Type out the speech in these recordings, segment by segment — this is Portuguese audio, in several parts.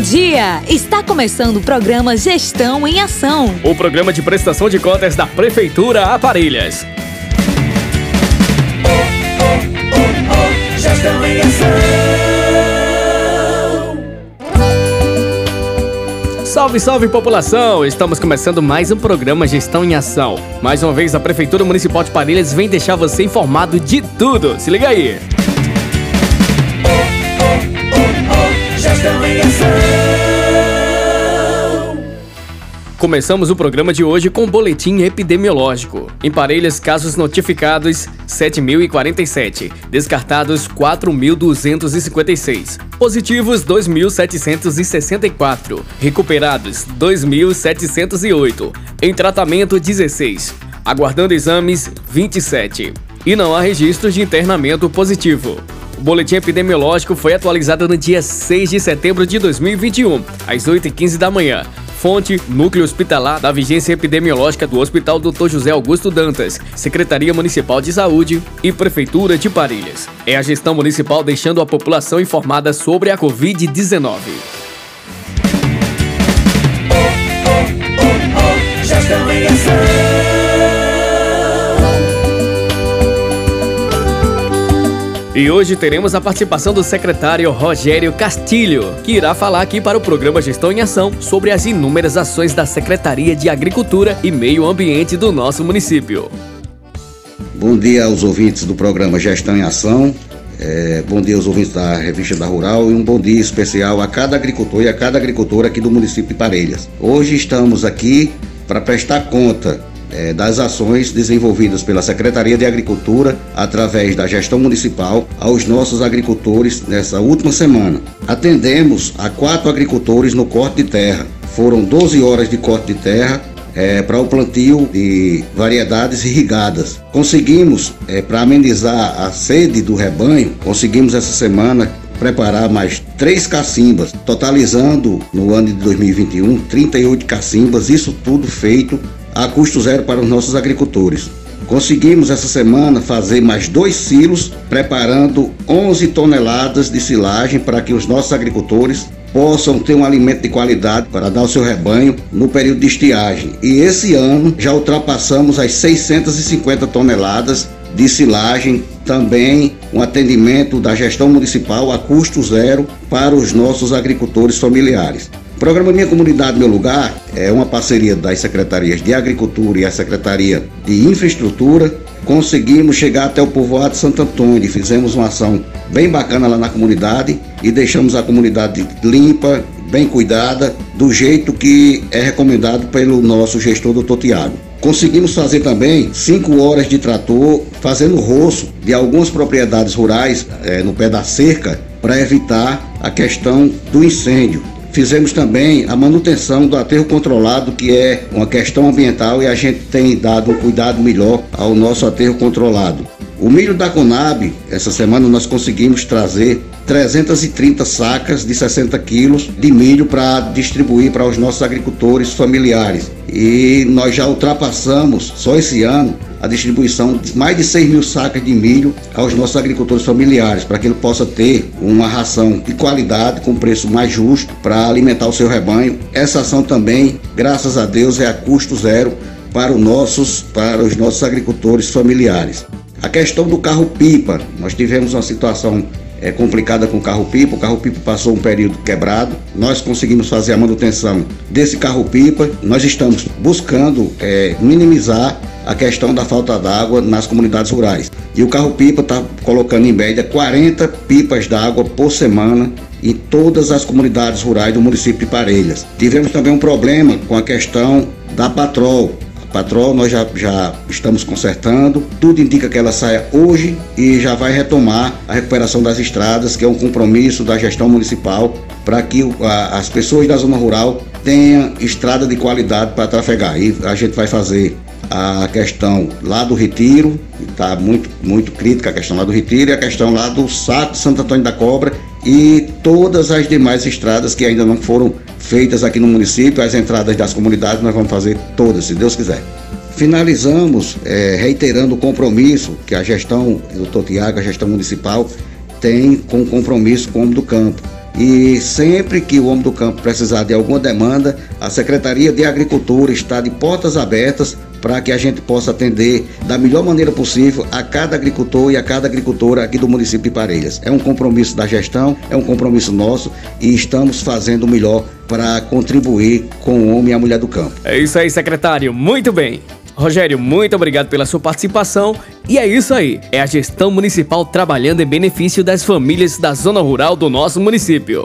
dia! Está começando o programa Gestão em Ação. O programa de prestação de contas da Prefeitura Aparelhas. Oh, oh, oh, oh, gestão em Ação. Salve, salve população! Estamos começando mais um programa Gestão em Ação. Mais uma vez, a Prefeitura Municipal de Parelhas vem deixar você informado de tudo. Se liga aí! Gestão em Ação. Começamos o programa de hoje com o boletim epidemiológico. Em Parelhas, casos notificados 7.047, descartados 4.256, positivos 2.764, recuperados 2.708, em tratamento 16, aguardando exames 27. E não há registros de internamento positivo. O boletim epidemiológico foi atualizado no dia 6 de setembro de 2021, às 8h15 da manhã. Fonte: Núcleo Hospitalar da Vigência Epidemiológica do Hospital Dr. José Augusto Dantas, Secretaria Municipal de Saúde e Prefeitura de Parilhas. É a gestão municipal deixando a população informada sobre a Covid-19. Gestão em ação. E hoje teremos a participação do secretário Rogério Castilho, que irá falar aqui para o programa Gestão em Ação sobre as inúmeras ações da Secretaria de Agricultura e Meio Ambiente do nosso município. Bom dia aos ouvintes do programa Gestão em Ação. É, bom dia aos ouvintes da revista da Rural e um bom dia especial a cada agricultor e a cada agricultora aqui do município de Parelhas. Hoje estamos aqui para prestar conta é, das ações desenvolvidas pela Secretaria de Agricultura através da gestão municipal aos nossos agricultores nessa última semana. Atendemos a quatro agricultores no corte de terra. Foram 12 horas de corte de terra é, para o plantio de variedades irrigadas. Conseguimos, é, para amenizar a sede do rebanho, conseguimos essa semana preparar mais três cacimbas, totalizando no ano de 2021 38 cacimbas, isso tudo feito a custo zero para os nossos agricultores. Conseguimos essa semana fazer mais dois silos, preparando 11 toneladas de silagem para que os nossos agricultores possam ter um alimento de qualidade para dar ao seu rebanho no período de estiagem. E esse ano já ultrapassamos as 650 toneladas de silagem, também um atendimento da gestão municipal a custo zero para os nossos agricultores familiares. Programa Minha Comunidade Meu Lugar é uma parceria das secretarias de Agricultura e a Secretaria de Infraestrutura. Conseguimos chegar até o povoado de Santo Antônio fizemos uma ação bem bacana lá na comunidade e deixamos a comunidade limpa, bem cuidada, do jeito que é recomendado pelo nosso gestor, doutor Tiago. Conseguimos fazer também cinco horas de trator fazendo roço de algumas propriedades rurais é, no pé da cerca para evitar a questão do incêndio. Fizemos também a manutenção do aterro controlado, que é uma questão ambiental e a gente tem dado um cuidado melhor ao nosso aterro controlado. O milho da Conab, essa semana nós conseguimos trazer 330 sacas de 60 quilos de milho para distribuir para os nossos agricultores familiares. E nós já ultrapassamos, só esse ano, a distribuição de mais de 6 mil sacas de milho aos nossos agricultores familiares, para que ele possa ter uma ração de qualidade, com preço mais justo, para alimentar o seu rebanho. Essa ação também, graças a Deus, é a custo zero para os nossos, para os nossos agricultores familiares. A questão do carro-pipa, nós tivemos uma situação é, complicada com o carro-pipa. O carro-pipa passou um período quebrado. Nós conseguimos fazer a manutenção desse carro-pipa. Nós estamos buscando é, minimizar a questão da falta d'água nas comunidades rurais. E o carro-pipa está colocando em média 40 pipas d'água por semana em todas as comunidades rurais do município de Parelhas. Tivemos também um problema com a questão da patrol. A patrol nós já, já estamos consertando, tudo indica que ela saia hoje e já vai retomar a recuperação das estradas, que é um compromisso da gestão municipal para que a, as pessoas da zona rural tenham estrada de qualidade para trafegar. E a gente vai fazer a questão lá do Retiro, está muito, muito crítica a questão lá do Retiro, e a questão lá do Saco Santo Antônio da Cobra e todas as demais estradas que ainda não foram feitas aqui no município, as entradas das comunidades, nós vamos fazer todas, se Deus quiser. Finalizamos é, reiterando o compromisso que a gestão, doutor Tiago, a gestão municipal, tem com o compromisso com o homem do campo. E sempre que o homem do campo precisar de alguma demanda, a Secretaria de Agricultura está de portas abertas para que a gente possa atender da melhor maneira possível a cada agricultor e a cada agricultora aqui do município de Parelhas. É um compromisso da gestão, é um compromisso nosso e estamos fazendo o melhor para contribuir com o homem e a mulher do campo. É isso aí, secretário. Muito bem. Rogério, muito obrigado pela sua participação. E é isso aí, é a gestão municipal trabalhando em benefício das famílias da zona rural do nosso município.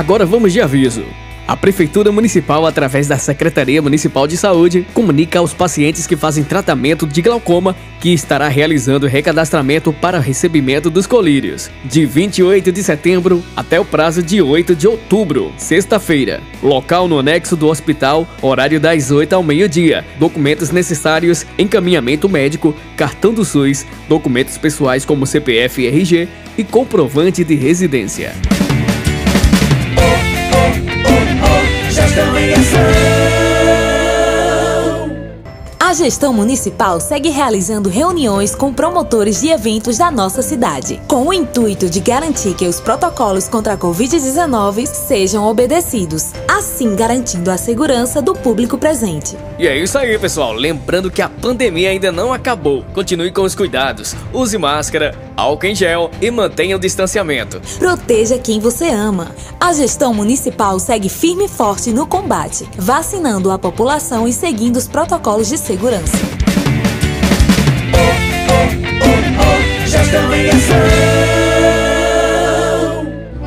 Agora vamos de aviso. A Prefeitura Municipal, através da Secretaria Municipal de Saúde, comunica aos pacientes que fazem tratamento de glaucoma que estará realizando recadastramento para recebimento dos colírios, de 28 de setembro até o prazo de 8 de outubro, sexta-feira. Local no anexo do hospital, horário das 8 ao meio-dia. Documentos necessários: encaminhamento médico, cartão do SUS, documentos pessoais como CPF e RG e comprovante de residência. That's the way I feel A gestão municipal segue realizando reuniões com promotores de eventos da nossa cidade, com o intuito de garantir que os protocolos contra a Covid-19 sejam obedecidos, assim garantindo a segurança do público presente. E é isso aí, pessoal. Lembrando que a pandemia ainda não acabou. Continue com os cuidados. Use máscara, álcool em gel e mantenha o distanciamento. Proteja quem você ama. A gestão municipal segue firme e forte no combate, vacinando a população e seguindo os protocolos de segurança segurança.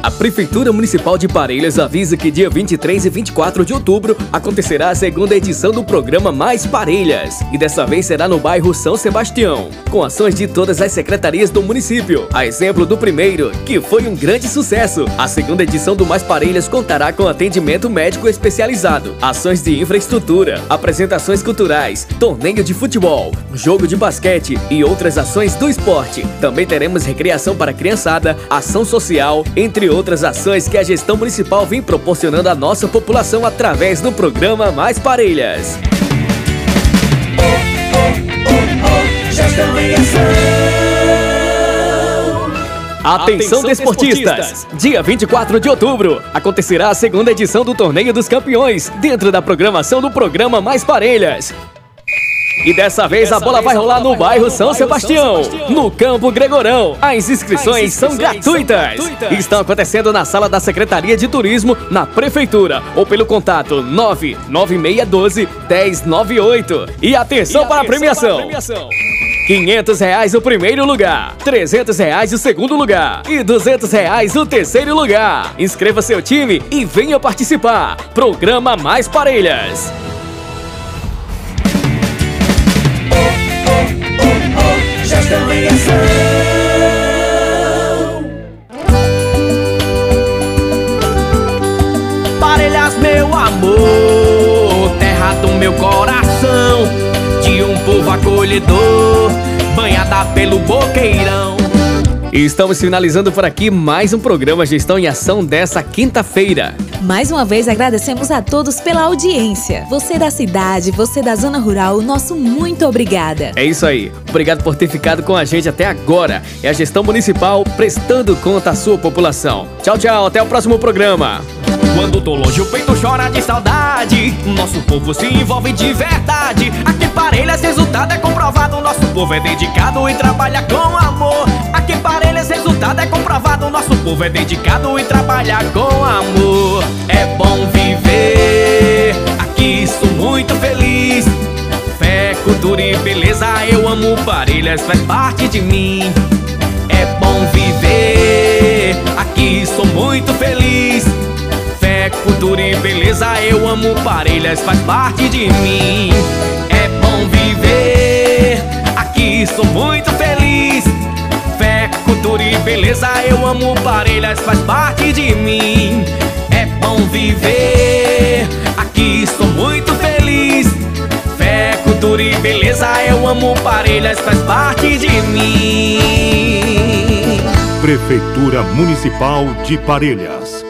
A Prefeitura Municipal de Parelhas avisa que dia 23 e 24 de outubro acontecerá a segunda edição do programa Mais Parelhas. E dessa vez será no bairro São Sebastião, com ações de todas as secretarias do município. A exemplo do primeiro, que foi um grande sucesso. A segunda edição do Mais Parelhas contará com atendimento médico especializado, ações de infraestrutura, apresentações culturais, torneio de futebol, jogo de basquete e outras ações do esporte. Também teremos recreação para criançada, ação social, entre outras ações que a gestão municipal vem proporcionando à nossa população através do programa Mais Parelhas. Atenção, Atenção desportistas. desportistas! Dia 24 de outubro acontecerá a segunda edição do Torneio dos Campeões, dentro da programação do programa Mais Parelhas. E dessa vez a bola vai rolar no bairro São Sebastião, no Campo Gregorão. As inscrições, são, gratuitas. Estão acontecendo na sala da Secretaria de Turismo, na Prefeitura, ou pelo contato 99612 1098. E atenção, para, a premiação. para a premiação. 500 reais o primeiro lugar, 300 reais o segundo lugar e 200 reais o terceiro lugar. Inscreva seu time e venha participar. Programa Mais Parelhas. Estão em ação. Parelhas, meu amor, terra do meu coração, de um povo acolhedor, banhada pelo boqueirão. Estamos finalizando por aqui mais um programa Gestão em Ação dessa quinta-feira. Mais uma vez agradecemos a todos pela audiência. Você da cidade, você da zona rural, nosso muito obrigada. É isso aí. Obrigado por ter ficado com a gente até agora. É a gestão municipal prestando conta à sua população. Tchau, tchau. Até o próximo programa. Quando tô longe o peito chora de saudade Nosso povo se envolve de verdade Aqui Parelhas resultado é comprovado Nosso povo é dedicado e trabalha com amor Aqui Parelhas é comprovado Nosso povo é dedicado e trabalha com amor. É bom viver Aqui sou muito feliz. Fé, cultura e beleza Eu amo Parelhas, faz parte de mim. É bom viver Aqui sou muito feliz. Cultura e beleza Eu amo Parelhas, faz parte de mim. É bom viver Aqui sou muito feliz Cultura e beleza, eu amo Parelhas, faz parte de mim. É bom viver, aqui sou muito feliz. Fé, cultura e beleza, eu amo Parelhas, faz parte de mim. Prefeitura Municipal de Parelhas